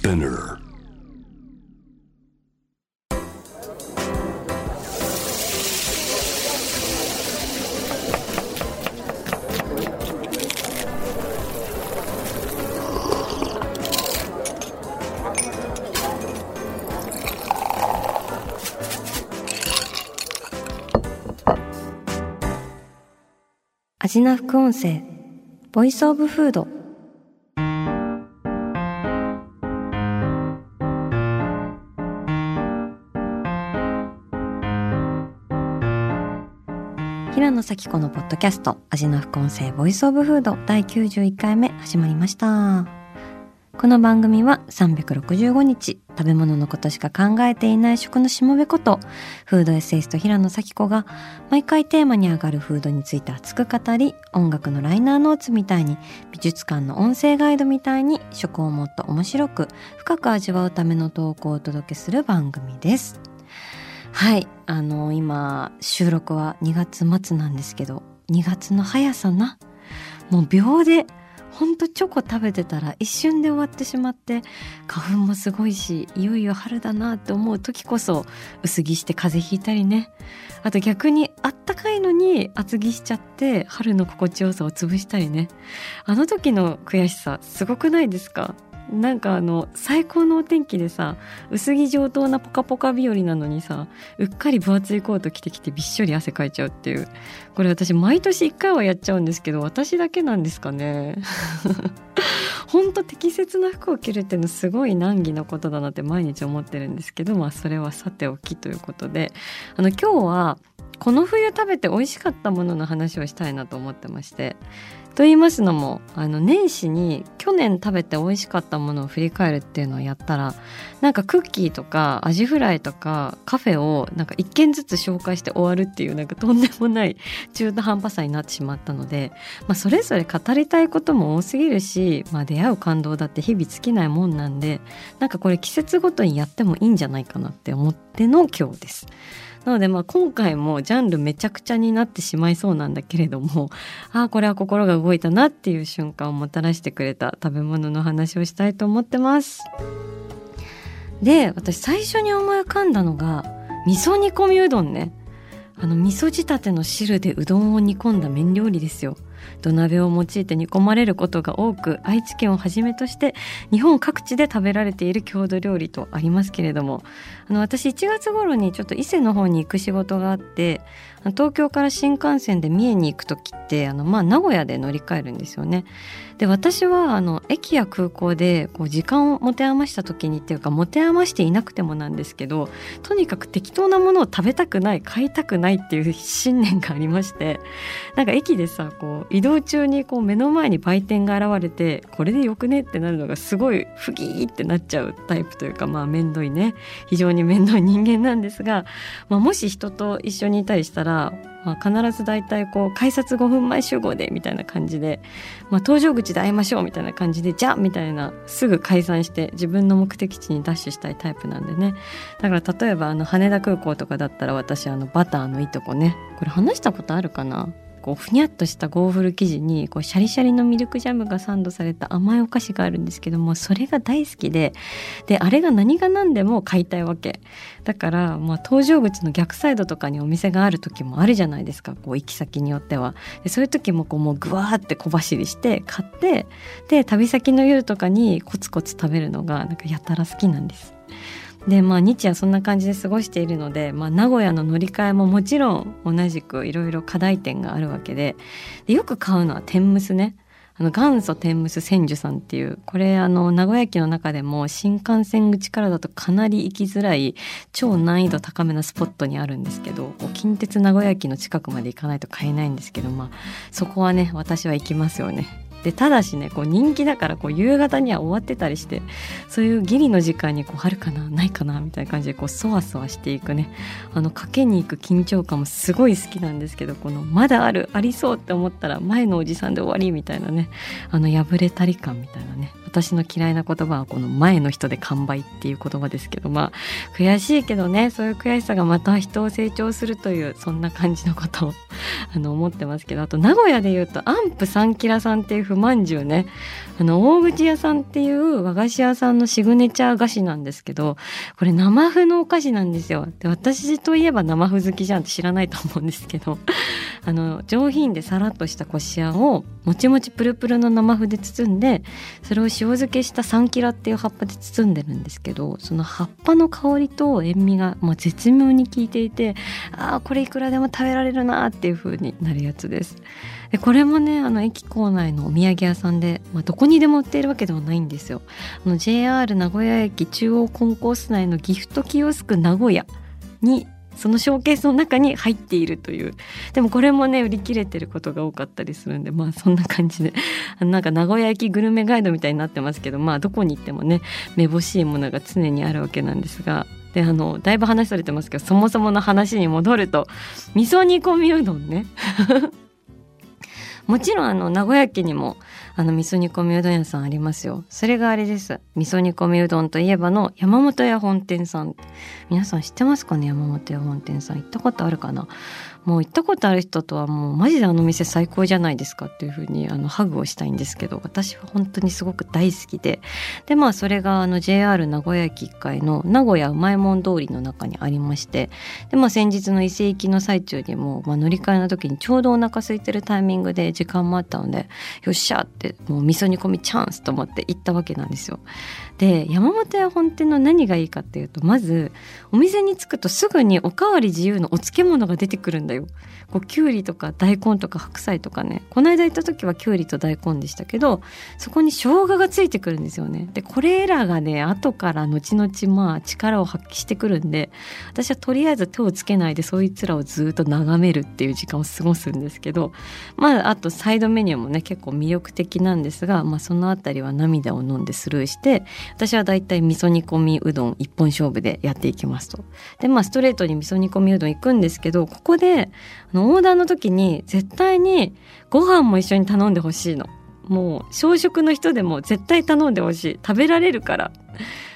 Spinner. 味な副音声Voice of Food 平野紗季子のポッドキャスト味の副音声 Voice of Food 第91回目始まりました。この番組は365日食べ物のことしか考えていない食のしもべことフードエッセイスト平野紗季子が毎回テーマに上がるフードについて熱く語り音楽のライナーノーツみたいに美術館の音声ガイドみたいに食をもっと面白く深く味わうための投稿をお届けする番組です。はい。あの今収録は2月末なんですけど2月の速さな。もう秒でほんとチョコ食べてたら一瞬で終わってしまって花粉もすごいしいよいよ春だなって思う時こそ薄着して風邪ひいたりね。あと逆にあったかいのに厚着しちゃって春の心地よさを潰したりね。あの時の悔しさすごくないですか？なんかあの最高のお天気でさ薄着上等なポカポカ日和なのにさうっかり分厚いコート着てきてびっしょり汗かいちゃうっていう。これ私毎年1回はやっちゃうんですけど私だけなんですかね。ほんと適切な服を着るっていうのすごい難儀なことだなって毎日思ってるんですけどまあそれはさておきということで。あの今日はこの冬食べて美味しかったものの話をしたいなと思ってまして。と言いますのもあの年始に去年食べて美味しかったものを振り返るっていうのをやったらなんかクッキーとかアジフライとかカフェをなんか一軒ずつ紹介して終わるっていうなんかとんでもない中途半端さになってしまったので、まあ、それぞれ語りたいことも多すぎるし、まあ、出会う感動だって日々尽きないもんなんでなんかこれ季節ごとにやってもいいんじゃないかなって思っての今日です。なのでまあ今回もジャンルめちゃくちゃになってしまいそうなんだけれども ああこれは心が動いたなっていう瞬間をもたらしてくれた食べ物の話をしたいと思ってます。で私最初に思い浮かんだのが味噌煮込みうどんねあの味噌仕立ての汁でうどんを煮込んだ麺料理ですよ土鍋を用いて煮込まれることが多く愛知県をはじめとして日本各地で食べられている郷土料理とありますけれどもあの私1月頃にちょっと伊勢の方に行く仕事があって東京から新幹線で三重に行く時ってあの、まあ、名古屋で乗り換えるんですよね。で私はあの駅や空港でこう時間を持て余した時にっていうか持て余していなくてもなんですけどとにかく適当なものを食べたくない買いたくないっていう信念がありまして なんか駅でさこう移動中にこう目の前に売店が現れてこれでよくねってなるのがすごい不義ってなっちゃうタイプというかまあ面倒いね。非常に面倒い人間なんですが、まあ、もし人と一緒にいたりしたらまあ、必ず大体こう改札5分前集合でみたいな感じで、まあ、搭乗口で会いましょうみたいな感じでじゃあみたいなすぐ解散して自分の目的地にダッシュしたいタイプなんでね。だから例えばあの羽田空港とかだったら私あのバターのいとこね。これ話したことあるかな？こうふにゃっとしたゴーフル生地にこうシャリシャリのミルクジャムがサンドされた甘いお菓子があるんですけどもそれが大好きでであれが何が何でも買いたいわけ。だからまあ搭乗口の逆サイドとかにお店がある時もあるじゃないですかこう行き先によっては。でそういう時もこうもうぐわーって小走りして買ってで旅先の夜とかにコツコツ食べるのがなんかやたら好きなんです。でまあ日夜そんな感じで過ごしているので、まあ、名古屋の乗り換えももちろん同じくいろいろ課題点があるわけででよく買うのは天むすねあの元祖天むす千住さんっていうこれあの名古屋駅の中でも新幹線口からだとかなり行きづらい超難易度高めなスポットにあるんですけど近鉄名古屋駅の近くまで行かないと買えないんですけどまあそこはね私は行きますよね。でただしねこう人気だからこう夕方には終わってたりしてそういうギリの時間にこうあるかなないかなみたいな感じでこうそわそわしていくね。あのかけに行く緊張感もすごい好きなんですけどこのまだあるありそうって思ったら前のおじさんで終わりみたいなね。あの破れたり感みたいなね。私の嫌いな言葉はこの前の人で完売っていう言葉ですけどまあ悔しいけどねそういう悔しさがまた人を成長するというそんな感じのことを あの思ってますけどあと名古屋で言うとアンプ3キラさんっていう不まんじゅうね。あの大口屋さんっていう和菓子屋さんのシグネチャー菓子なんですけどこれ生麩のお菓子なんですよ。で私といえば生麩好きじゃんって知らないと思うんですけど あの上品でさらっとしたこしあんをもちもちプルプルの生麩で包んでそれを漬けしたサンキラっていう葉っぱで包んでるんですけどその葉っぱの香りと塩味がもう絶妙に効いていてああこれいくらでも食べられるなっていう風になるやつです。でこれもねあの駅構内のお土産屋さんで、まあ、どこにでも売っているわけではないんですよ。あの JR 名古屋駅中央コンコース内のギフトキオスク名古屋にそのショーケースの中に入っているという。でもこれもね売り切れてることが多かったりするんでまあそんな感じで。なんか名古屋駅グルメガイドみたいになってますけどまあどこに行ってもねめぼしいものが常にあるわけなんですが。であのだいぶ話されてますけどそもそもの話に戻ると味噌煮込みうどんね。もちろんあの名古屋駅にもあの味噌煮込みうどん屋さんありますよ。それがあれです。味噌煮込みうどんといえばの山本屋本店さん。皆さん知ってますかね？山本屋本店さん。行ったことあるかな？もう行ったことある人とはもうマジであの店最高じゃないですかっていうふうにあのハグをしたいんですけど私は本当にすごく大好きででまあそれがあの JR 名古屋駅1階の名古屋うまいもん通りの中にありましてでまあ先日の伊勢行きの最中にも、まあ、乗り換えの時にちょうどお腹空いてるタイミングで時間もあったのでよっしゃってもう味噌煮込みチャンスと思って行ったわけなんですよ。で山本屋本店の何がいいかっていうとまずお店に着くとすぐにおかわり自由のお漬物が出てくるんだよ。こうきゅうりとか大根とか白菜とかねこの間行った時はきゅうりと大根でしたけどそこに生姜がついてくるんですよね。でこれらがね後から後々まあ力を発揮してくるんで私はとりあえず手をつけないでそいつらをずっと眺めるっていう時間を過ごすんですけどまああとサイドメニューもね結構魅力的なんですが、まあ、その辺りは涙を飲んでスルーして私はだいたい味噌煮込みうどん一本勝負でやっていきますと。でまあストレートに味噌煮込みうどん行くんですけどここであのオーダーの時に絶対にご飯も一緒に頼んでほしいの。もう小食の人でも絶対頼んでほしい。食べられるから。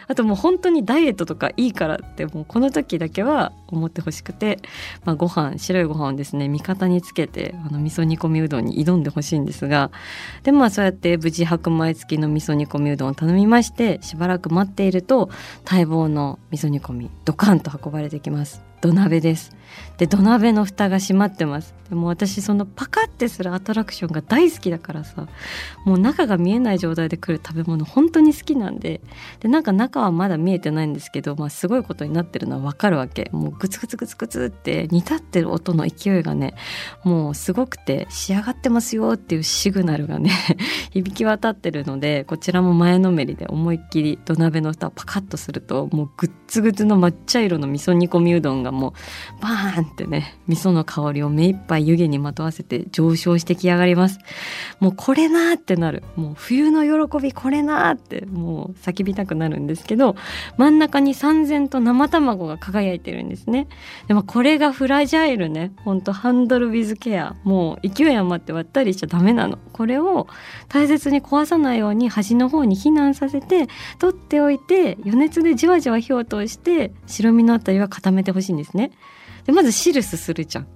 あともう本当にダイエットとかいいからってもうこの時だけは思ってほしくて、まあ、ご飯白いご飯をですね味方につけてあの味噌煮込みうどんに挑んでほしいんですが。でまあそうやって無事白米付きの味噌煮込みうどんを頼みましてしばらく待っていると待望の味噌煮込みドカンと運ばれてきます。土鍋です。で土鍋の蓋が閉まってます。でも私そのパカッてするアトラクションが大好きだからさもう中が見えない状態で来る食べ物本当に好きなんででなんか中はまだ見えてないんですけど、まあ、すごいことになってるのはわかるわけ。もうグツグツグツグツって煮立ってる音の勢いがねもうすごくて仕上がってますよっていうシグナルがね 響き渡ってるのでこちらも前のめりで思いっきり土鍋の蓋をパカッとするともうグッツグツの抹茶色の味噌煮込みうどんがもうバーンってね味噌の香りを目いっぱい湯気にまとわせて上昇してき上がります。もうこれなーってなる。もう冬の喜びこれなーってもう叫びたくなるんですけど真ん中に三千と生卵が輝いてるんですね。でもこれがフラジャイルね。ほんとハンドルウィズケア。もう勢い余って割ったりしちゃダメなの。これを大切に壊さないように端の方に避難させて取っておいて余熱でじわじわ火を通して白身のあたりは固めてほしいんですね。でまず汁すするじゃん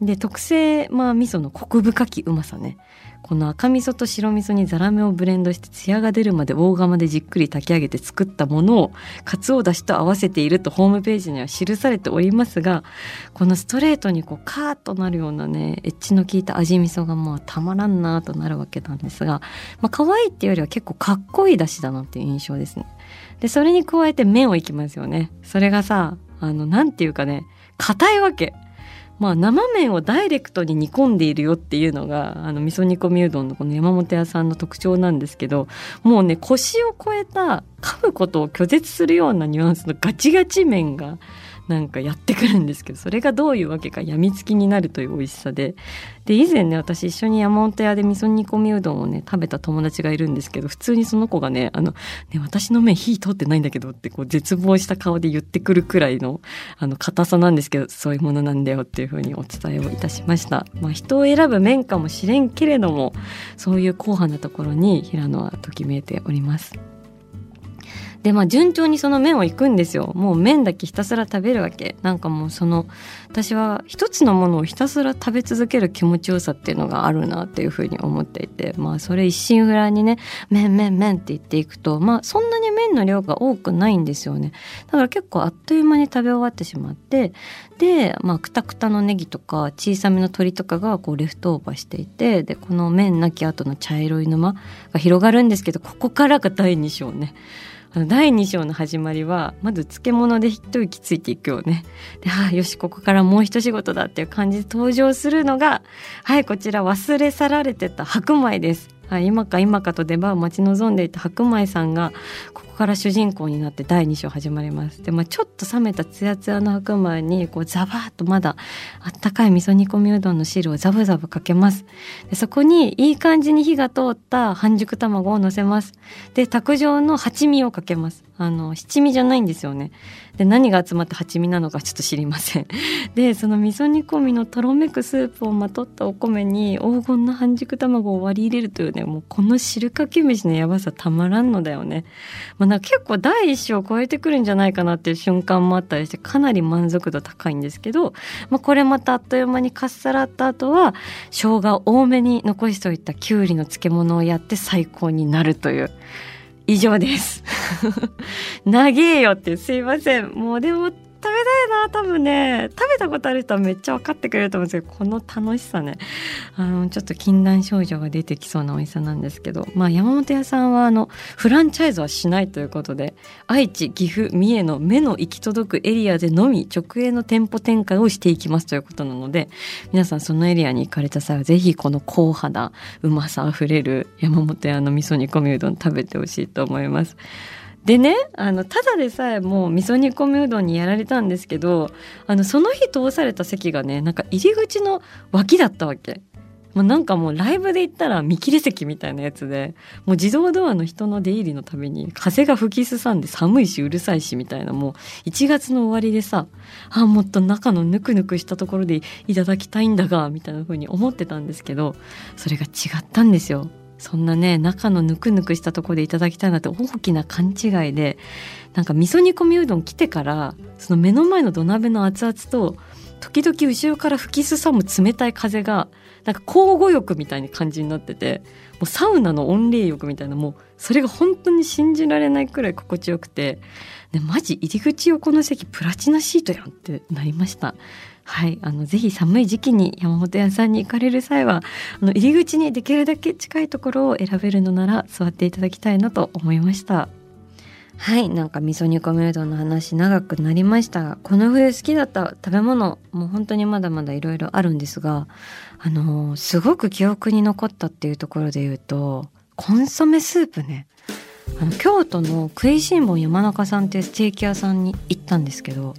で特製まあ味噌のコク深きうまさねこの赤味噌と白味噌にザラメをブレンドして艶が出るまで大釜でじっくり炊き上げて作ったものをかつおだしと合わせているとホームページには記されておりますがこのストレートにこうカーッとなるようなねエッジの効いた味味噌がまあたまらんなとなるわけなんですが、まあ可愛いっていうよりは結構かっこいいだしだなっていう印象ですね。でそれに加えて麺をいきますよね。それがさあのなんていうかね硬いわけ。まあ、生麺をダイレクトに煮込んでいるよっていうのがあの味噌煮込みうどんのこの山本屋さんの特徴なんですけどもうね腰を超えた噛むことを拒絶するようなニュアンスのガチガチ麺がなんかやってくるんですけどそれがどういうわけかやみつきになるという美味しさでで以前ね私一緒に山本屋で味噌煮込みうどんをね食べた友達がいるんですけど普通にその子がね「あのね私の麺火通ってないんだけど」ってこう絶望した顔で言ってくるくらいのあの硬さなんですけどそういうものなんだよっていうふうにお伝えをいたしました。まあ、人を選ぶ麺かもしれんけれどもそういう硬派なところに平野はときめいております。でまあ順調にその麺をいくんですよ。もう麺だけひたすら食べるわけ。なんかもうその私は一つのものをひたすら食べ続ける気持ちよさっていうのがあるなっていうふうに思っていて。まあそれ一心不乱にね麺麺麺って言っていくとまあそんなに麺の量が多くないんですよね。だから結構あっという間に食べ終わってしまってでまあくたくたのネギとか小さめの鶏とかがこうレフトオーバーしていてでこの麺なき後の茶色い沼が広がるんですけどここからが第2章ね。第2章の始まりはまず漬物で一息ついていくよね。でああよしここからもう一仕事だっていう感じで登場するのがはいこちら忘れ去られてた白米です。はい、今か今かと出番を待ち望んでいた白米さんがここから主人公になって第2章始まります。で、まあ、ちょっと冷めたツヤツヤの白米にこうザバーッとまだあったかい味噌煮込みうどんの汁をザブザブかけます。でそこにいい感じに火が通った半熟卵をのせます。で卓上の八味をかけます。あの七味じゃないんですよね。で何が集まって蜂蜜なのかちょっと知りません。でその味噌煮込みのとろめくスープをまとったお米に黄金の半熟卵を割り入れるというねもうこの汁かけ飯のやばさたまらんのだよね、まあ、なんか結構第一章を超えてくるんじゃないかなっていう瞬間もあったりしてかなり満足度高いんですけど、まあ、これまたあっという間にかっさらった後は生姜多めに残しておいたきゅうりの漬物をやって最高になるという。以上です。長えよってすいません。もうでも食べたいな多分ね食べたことある人はめっちゃ分かってくれると思うんですけどこの楽しさねあのちょっと禁断症状が出てきそうなおいしさなんですけど、まあ、山本屋さんはあのフランチャイズはしないということで愛知岐阜三重の目の行き届くエリアでのみ直営の店舗展開をしていきますということなので皆さんそのエリアに行かれた際はぜひこの硬肌うまさあふれる山本屋の味噌煮込みうどん食べてほしいと思います。でねあのただでさえもう味噌煮込みうどんにやられたんですけどあのその日通された席がねなんか入り口の脇だったわけ。もうなんかもうライブで行ったら見切り席みたいなやつでもう自動ドアの人の出入りのために風が吹きすさんで寒いしうるさいしみたいなもう1月の終わりでさあもっと中のぬくぬくしたところでいただきたいんだがみたいな風に思ってたんですけどそれが違ったんですよ。そんなね中のぬくぬくしたところでいただきたいなって大きな勘違いでなんか味噌煮込みうどん来てからその目の前の土鍋の熱々と時々後ろから吹きすさむ冷たい風がなんか交互浴みたいな感じになっててもうサウナの温冷浴みたいなもうそれが本当に信じられないくらい心地よくてでマジ入り口横の席プラチナシートやんってなりました。はい、あのぜひ寒い時期に山本屋さんに行かれる際はあの入り口にできるだけ近いところを選べるのなら座っていただきたいなと思いました。はいなんか味噌煮込みうどんの話長くなりましたがこの冬好きだった食べ物もう本当にまだまだいろいろあるんですがあの、すごく記憶に残ったっていうところで言うとコンソメスープね。あの京都の食いしん坊山中さんっていうステーキ屋さんに行ったんですけど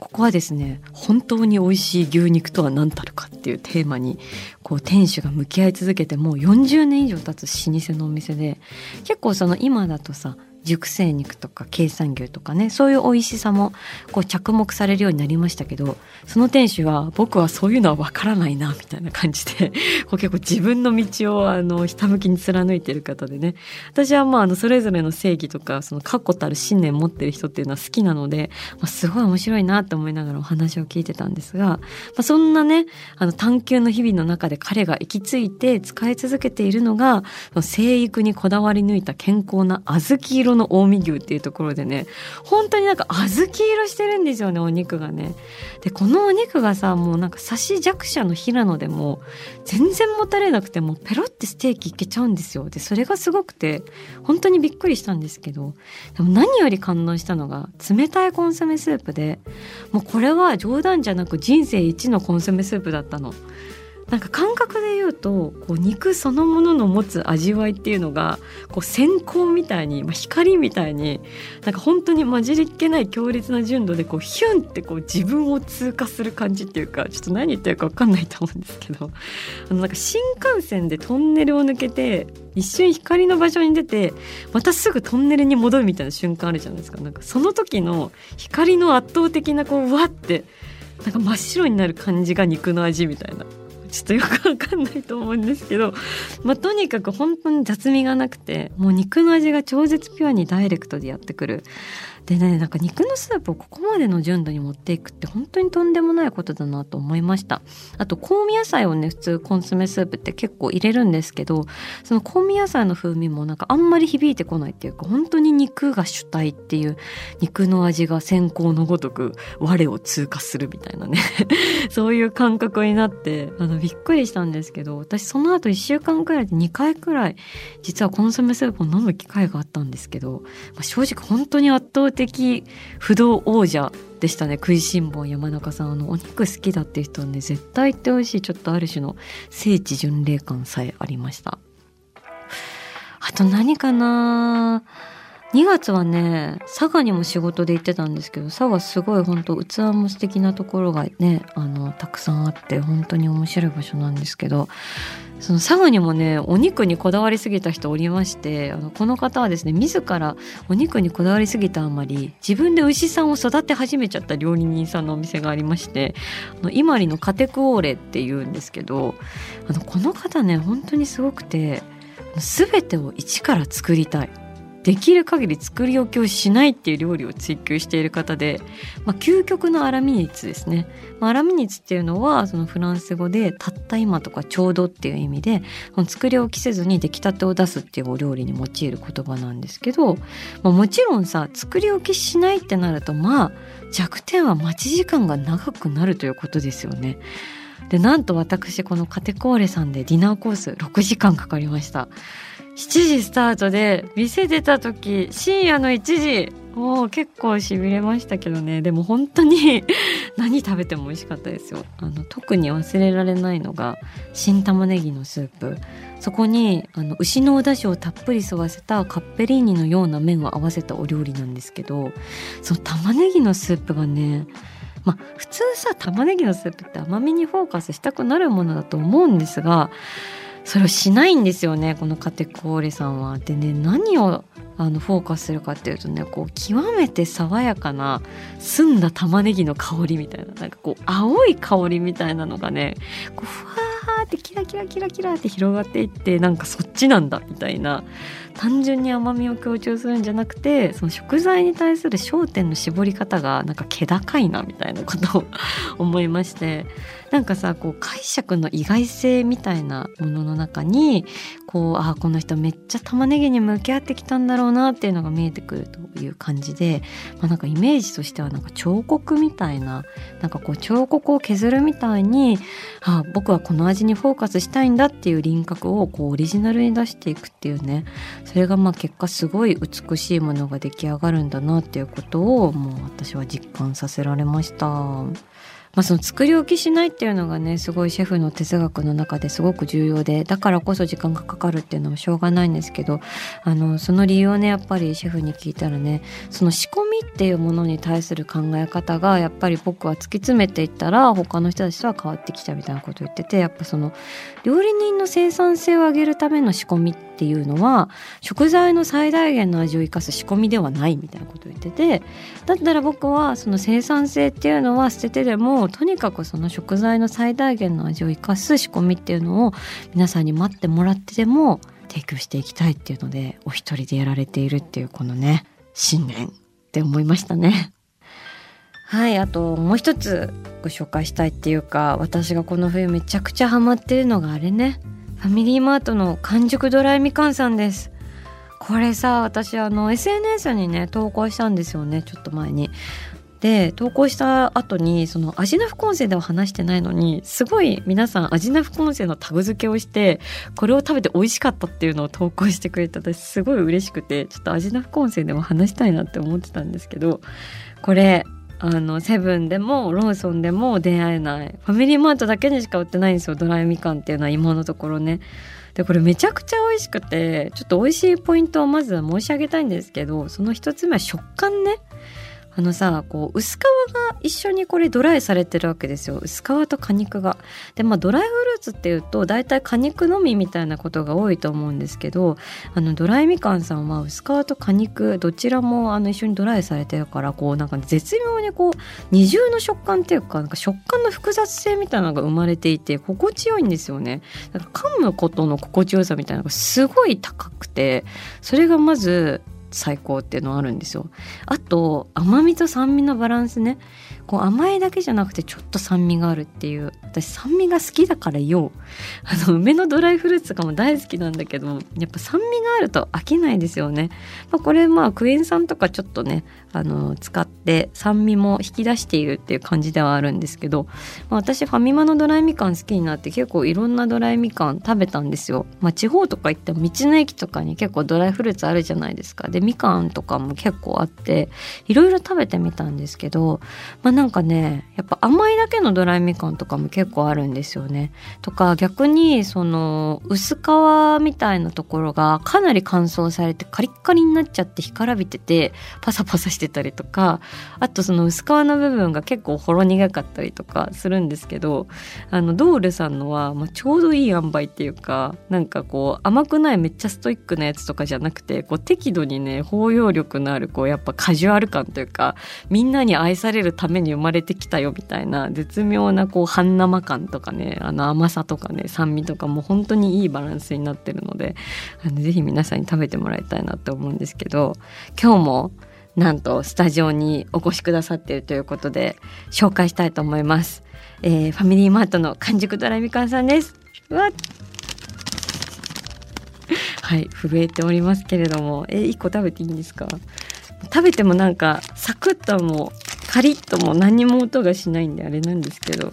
ここはですね本当に美味しい牛肉とは何たるかっていうテーマにこう店主が向き合い続けてもう40年以上経つ老舗のお店で結構その今だとさ熟成肉とか経産牛とかねそういう美味しさもこう着目されるようになりましたけどその店主は僕はそういうのは分からないなみたいな感じで こう結構自分の道をあのひたむきに貫いてる方でね。私はまああのそれぞれの正義とかその確固たる信念持ってる人っていうのは好きなので、まあ、すごい面白いなと思いながらお話を聞いてたんですが、まあ、そんなねあの探求の日々の中で彼が行き着いて使い続けているのが生育にこだわり抜いた健康な小豆色のの近江牛っていうところでね本当になんか小豆色してるんですよねお肉がね。でこのお肉がさもうなんか刺し弱者の平野でも全然もたれなくてもペロってステーキいけちゃうんですよ。でそれがすごくて本当にびっくりしたんですけどでも何より感動したのが冷たいコンソメスープでもうこれは冗談じゃなく人生一のコンソメスープだったの。なんか感覚で言うとこう肉そのものの持つ味わいっていうのがこう閃光みたいに、まあ、光みたいになんか本当に混じりっけない強烈な純度でこうヒュンってこう自分を通過する感じっていうかちょっと何言ってるか分かんないと思うんですけどあのなんか新幹線でトンネルを抜けて一瞬光の場所に出てまたすぐトンネルに戻るみたいな瞬間あるじゃないですか。なんかその時の光の圧倒的なこうわってなんか真っ白になる感じが肉の味みたいな。ちょっとよくわかんないと思うんですけど、まあ、とにかく本当に雑味がなくてもう肉の味が超絶ピュアにダイレクトでやってくる。でねなんか肉のスープをここまでの純度に持っていくって本当にとんでもないことだなと思いました。あと香味野菜をね普通コンソメスープって結構入れるんですけどその香味野菜の風味もなんかあんまり響いてこないっていうか本当に肉が主体っていう肉の味が先行のごとく我を通過するみたいなね。そういう感覚になってあのびっくりしたんですけど私その後1週間くらいで2回くらい実はコンソメスープを飲む機会があったんですけど、まあ、正直本当に圧倒的不動王者でしたね。食いしん坊山中さん。あのお肉好きだって人はね絶対行ってほしい。ちょっとある種の聖地巡礼感さえありました。あと何かな？2月はね佐賀にも仕事で行ってたんですけど佐賀すごい本当器も素敵なところがねあのたくさんあって本当に面白い場所なんですけどその佐賀にもねお肉にこだわりすぎた人おりましてあのこの方はですね自らお肉にこだわりすぎたあまり自分で牛さんを育て始めちゃった料理人さんのお店がありましてあの今里のカテクオーレっていうんですけどあのこの方ね本当にすごくて全てを一から作りたい。できる限り作り置きをしないっていう料理を追求している方で、まあ、究極のアラミニッツですね、まあ、アラミニッツっていうのはそのフランス語でたった今とかちょうどっていう意味で作り置きせずに出来たてを出すっていうお料理に用いる言葉なんですけど、まあ、もちろんさ作り置きしないってなるとまあ弱点は待ち時間が長くなるということですよね。でなんと私このカテコーレさんでディナーコース6時間かかりました。7時スタートで店出た時深夜の1時。もう結構しびれましたけどね。でも本当に 何食べても美味しかったですよ。あの特に忘れられないのが新玉ねぎのスープ。そこにあの牛のお出汁をたっぷり吸わせたカッペリーニのような麺を合わせたお料理なんですけどその玉ねぎのスープがねまあ普通さ玉ねぎのスープって甘みにフォーカスしたくなるものだと思うんですがそれをしないんですよねこのカテコーレさんは。でね何をあのフォーカスするかっていうとねこう極めて爽やかな澄んだ玉ねぎの香りみたいななんかこう青い香りみたいなのがねこうふわーってキラキラキラキラって広がっていってなんかそっちなんだみたいな単純に甘みを強調するんじゃなくてその食材に対する焦点の絞り方がなんか気高いなみたいなことを 思いましてなんかさこう解釈の意外性みたいなものの中にこうあこの人めっちゃ玉ねぎに向き合ってきたんだろうなっていうのが見えてくるという感じで、まあ、なんかイメージとしてはなんか彫刻みたいななんかこう彫刻を削るみたいにあ僕はこの味にフォーカスしたいんだっていう輪郭をこうオリジナルに出していくっていうねそれがまあ結果すごい美しいものが出来上がるんだなっていうことをもう私は実感させられました。まあ、その作り置きしないっていうのがねすごいシェフの哲学の中ですごく重要でだからこそ時間がかかるっていうのはしょうがないんですけどあのその理由をねやっぱりシェフに聞いたらねその仕込みっていうものに対する考え方がやっぱり僕は突き詰めていったら他の人たちとは変わってきたみたいなことを言っててやっぱその料理人の生産性を上げるための仕込みってていうのは食材の最大限の味を生かす仕込みではないみたいなことを言っててだったら僕はその生産性っていうのは捨ててでもとにかくその食材の最大限の味を生かす仕込みっていうのを皆さんに待ってもらってでも提供していきたいっていうのでお一人でやられているっていうこのね信念って思いましたね。はいあともう一つご紹介したいっていうか私がこの冬めちゃくちゃハマってるのがあれねファミリーマートの完熟ドライみかんさんです。これさ私あの SNS にね投稿したんですよねちょっと前に。で投稿した後にそのアジナフコンセでは話してないのにすごい皆さんアジナフコンセのタグ付けをしてこれを食べて美味しかったっていうのを投稿してくれて私すごい嬉しくてちょっとアジナフコンセでも話したいなって思ってたんですけどこれあのセブンでもローソンでも出会えない。ファミリーマートだけにしか売ってないんですよ。ドライみかんっていうのは今のところね。でこれめちゃくちゃ美味しくてちょっと美味しいポイントをまず申し上げたいんですけどその一つ目は食感ね。あのさこう薄皮が一緒にこれドライされてるわけですよ薄皮と果肉が。でまあドライフルーツっていうと大体果肉のみみたいなことが多いと思うんですけどあのドライみかんさんは薄皮と果肉どちらもあの一緒にドライされてるからこうなんか絶妙にこう二重の食感っていうかなんか食感の複雑性みたいなのが生まれていて心地よいんですよね。なんか噛むことの心地よさみたいなのがすごい高くてそれがまず最高っていうのあるんですよ。あと甘みと酸味のバランスねこう甘いだけじゃなくてちょっと酸味があるっていう私酸味が好きだからよ。あの梅のドライフルーツとかも大好きなんだけどやっぱ酸味があると飽きないですよね、まあ、これまあクエン酸とかちょっとねあの使って酸味も引き出しているっていう感じではあるんですけど、まあ、私ファミマのドライみかん好きになって結構いろんなドライみかん食べたんですよ、まあ、地方とか行っても道の駅とかに結構ドライフルーツあるじゃないですか。でみかんとかも結構あっていろいろ食べてみたんですけど、まあ、なんかねやっぱ甘いだけのドライみかんとかも結構あるんですよね。とか逆にその薄皮みたいなところがかなり乾燥されてカリッカリになっちゃって干からびててパサパサしてたりとかあとその薄皮の部分が結構ほろ苦かったりとかするんですけどあのドールさんのは、まあ、ちょうどいい塩梅っていうかなんかこう甘くないめっちゃストイックなやつとかじゃなくてこう適度にね包容力のあるこうやっぱカジュアル感というかみんなに愛されるためにに生まれてきたよみたいな絶妙なこう半生感とかねあの甘さとかね酸味とかも本当にいいバランスになってるのであのぜひ皆さんに食べてもらいたいなって思うんですけど今日もなんとスタジオにお越しくださっているということで紹介したいと思います、えー、ファミリーマートの完熟ドラミカンさんです。わはい震えておりますけれどもえー、1個食べていいんですか？食べてもなんかサクッともカリッとも何も音がしないんであれなんですけど。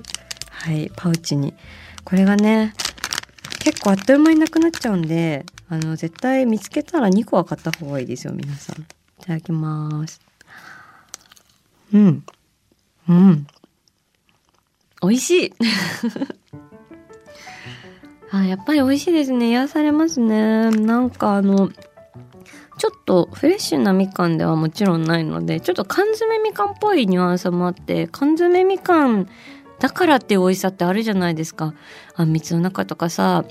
はいパウチに。これがね結構あっという間になくなっちゃうんであの絶対見つけたら2個は買った方がいいですよ皆さん。いただきます。うん。うん。美味しい。あやっぱり美味しいですね。癒されますね。なんかあのちょっとフレッシュなみかんではもちろんないのでちょっと缶詰みかんっぽいニュアンスもあって缶詰みかんだからっていう美味しさってあるじゃないですか。あんみつの中とかさ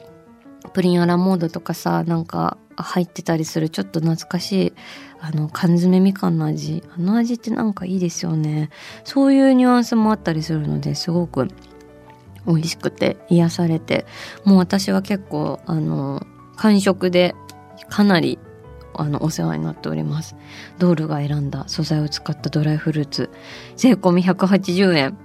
プリンアラモードとかさなんか入ってたりするちょっと懐かしいあの缶詰みかんの味。あの味ってなんかいいですよね。そういうニュアンスもあったりするのですごく美味しくて癒されて。もう私は結構あの完食でかなりあのお世話になっております。ドールが選んだ素材を使ったドライフルーツ。税込180円。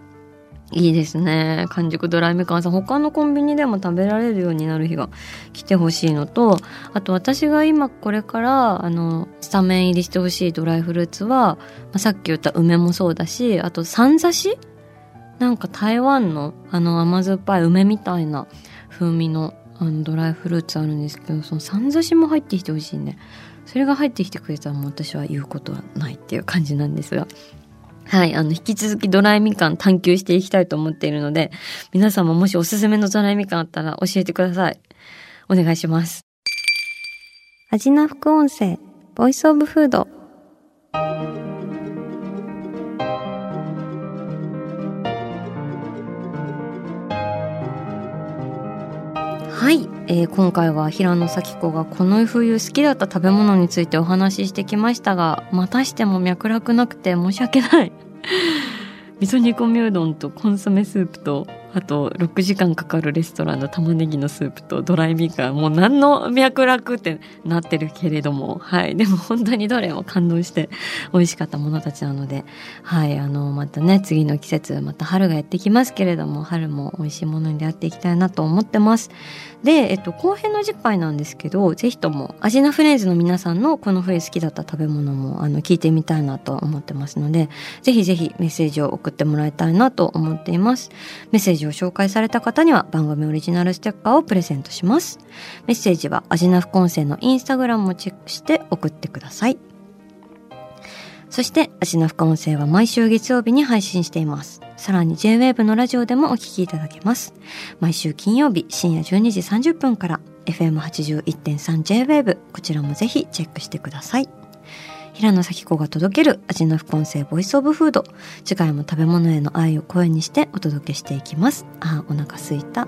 いいですね。完熟ドライみかんさん。他のコンビニでも食べられるようになる日が来てほしいのとあと私が今これからあのスタメン入りしてほしいドライフルーツは、まあ、さっき言った梅もそうだしあとさんざし？なんか台湾のあの甘酸っぱい梅みたいな風味のあのドライフルーツあるんですけどそのさんざしも入ってきてほしいね。それが入ってきてくれたらもう私は言うことはないっていう感じなんですが。はい。あの、引き続きドライみかん探求していきたいと思っているので、皆様もしおすすめのドライみかんあったら教えてください。お願いします。味な副音声、ボイスオブフード。えー、今回は平野咲子がこの冬好きだった食べ物についてお話ししてきましたがまたしても脈絡なくて申し訳ない。味噌煮込みうどんとコンソメスープとあと6時間かかるレストランの玉ねぎのスープとドライミカンもう何の脈絡ってなってるけれども。はい。でも本当にどれも感動して美味しかったものたちなので。はい。あのまたね次の季節また春がやってきますけれども春も美味しいものに出会っていきたいなと思ってます。で、えっと、後編の次回なんですけどぜひともアジナフレーズの皆さんのこの冬好きだった食べ物もあの聞いてみたいなと思ってますのでぜひぜひメッセージを送ってもらいたいなと思っています。メッセージジを紹介された方には番組オリジナルステッカーをプレゼントします。メッセージはアジナフコンセのインスタグラムもチェックして送ってください。そして、アジナフコンセは毎週月曜日に配信しています。さらに J-Wave のラジオでもお聴きいただけます。毎週金曜日深夜12時30分から FM81.3J-Wave こちらもぜひチェックしてください。平野咲子が届ける味の副音声ボイスオブフード。次回も食べ物への愛を声にしてお届けしていきます。あお腹すいた。